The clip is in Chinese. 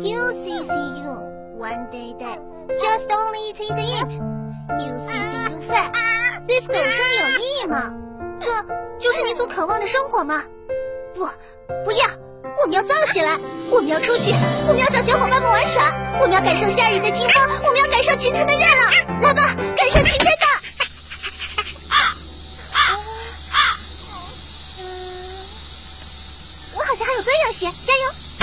You see, see you. One day, day. Just only eat, eat, eat. You see, see you fat. 这种生活有意义吗？这就是你所渴望的生活吗？不，不要。我们要躁起来，我们要出去，我们要找小伙伴们玩耍，我们要感受夏日的清风，我们要感受晴天的月亮。来吧，感受晴天的。我好像还有最后一局，加油！